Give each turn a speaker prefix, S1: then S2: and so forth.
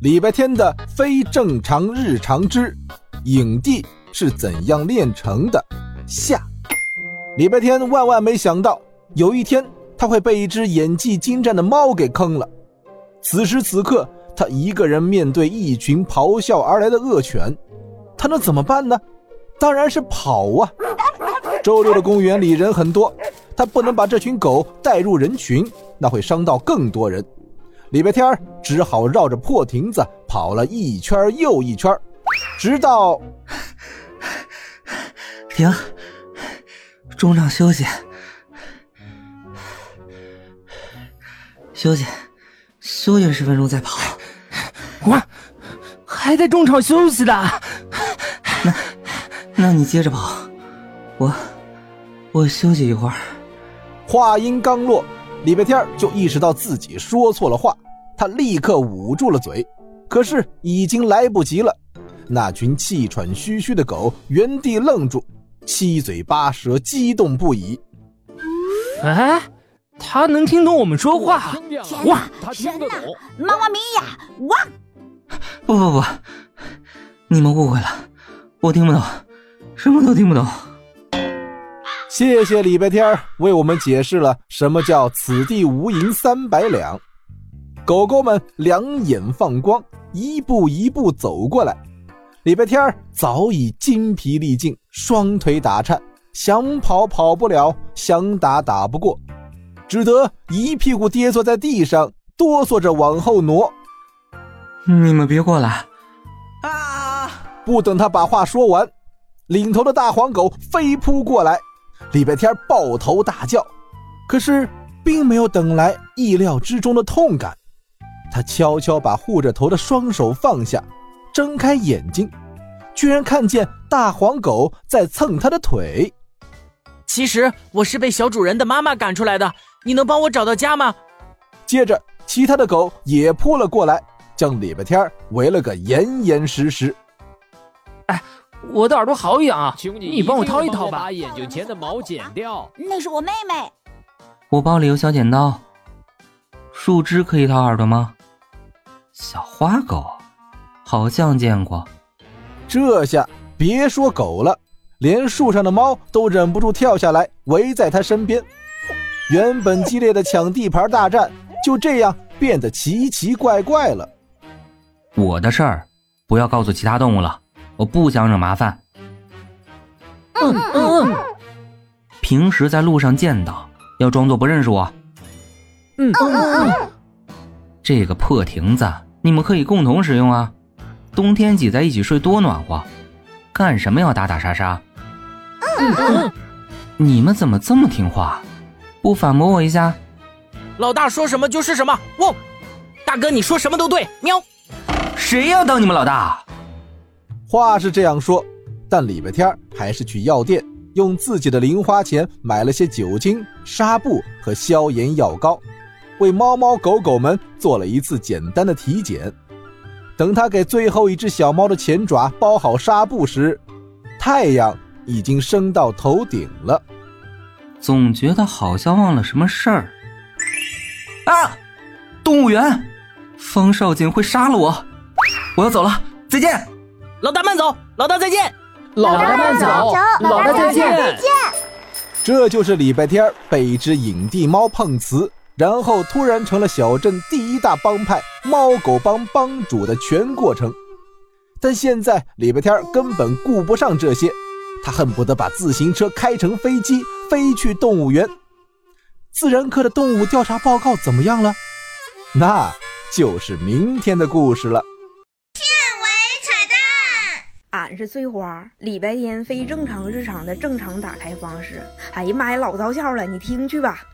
S1: 礼拜天的非正常日常之影帝是怎样炼成的？下，礼拜天万万没想到，有一天他会被一只演技精湛的猫给坑了。此时此刻，他一个人面对一群咆哮而来的恶犬，他能怎么办呢？当然是跑啊！周六的公园里人很多，他不能把这群狗带入人群，那会伤到更多人。礼拜天只好绕着破亭子跑了一圈又一圈，直到
S2: 停，中场休息，休息，休息十分钟再跑。
S3: 我还在中场休息的，
S2: 那，那你接着跑，我，我休息一会儿。
S1: 话音刚落，礼拜天就意识到自己说错了话。他立刻捂住了嘴，可是已经来不及了。那群气喘吁吁的狗原地愣住，七嘴八舌，激动不已。
S3: 哎，它能听懂我们说话？
S4: 哇，神呐！妈妈咪呀！哇！
S2: 不不不，你们误会了，我听不懂，什么都听不懂。
S1: 谢谢礼拜天为我们解释了什么叫“此地无银三百两”。狗狗们两眼放光，一步一步走过来。礼拜天早已筋疲力尽，双腿打颤，想跑跑不了，想打打不过，只得一屁股跌坐在地上，哆嗦着往后挪。
S2: 你们别过来！
S1: 啊！不等他把话说完，领头的大黄狗飞扑过来，礼拜天抱头大叫，可是并没有等来意料之中的痛感。他悄悄把护着头的双手放下，睁开眼睛，居然看见大黄狗在蹭他的腿。
S5: 其实我是被小主人的妈妈赶出来的，你能帮我找到家吗？
S1: 接着，其他的狗也扑了过来，将礼拜天围了个严严实实。
S3: 哎，我的耳朵好痒啊，你帮我掏一掏吧。
S6: 把眼睛前的毛剪掉。
S4: 那是我妹妹。
S2: 我包里有小剪刀。树枝可以掏耳朵吗？小花狗，好像见过。
S1: 这下别说狗了，连树上的猫都忍不住跳下来，围在他身边。原本激烈的抢地盘大战就这样变得奇奇怪怪了。
S2: 我的事儿不要告诉其他动物了，我不想惹麻烦。
S3: 嗯嗯嗯。
S2: 平时在路上见到，要装作不认识我。
S3: 嗯嗯嗯。
S2: 这个破亭子。你们可以共同使用啊，冬天挤在一起睡多暖和，干什么要打打杀杀？
S3: 嗯嗯，
S2: 你们怎么这么听话？不反驳我一下？
S5: 老大说什么就是什么。汪，大哥你说什么都对。喵，
S2: 谁要当你们老大？
S1: 话是这样说，但礼拜天还是去药店用自己的零花钱买了些酒精、纱布和消炎药膏。为猫猫狗狗们做了一次简单的体检。等他给最后一只小猫的前爪包好纱布时，太阳已经升到头顶了。
S2: 总觉得好像忘了什么事儿。啊！动物园，方少锦会杀了我！我要走了，再见。
S5: 老大慢走，老大再见。
S3: 老大慢走，老大再见。
S4: 再见。
S1: 这就是礼拜天被一只影帝猫碰瓷。然后突然成了小镇第一大帮派猫狗帮帮主的全过程，但现在礼拜天根本顾不上这些，他恨不得把自行车开成飞机飞去动物园。自然课的动物调查报告怎么样了？那就是明天的故事了。
S7: 是碎花，礼拜天非正常日常的正常打开方式。哎呀妈呀，老造笑了，你听去吧。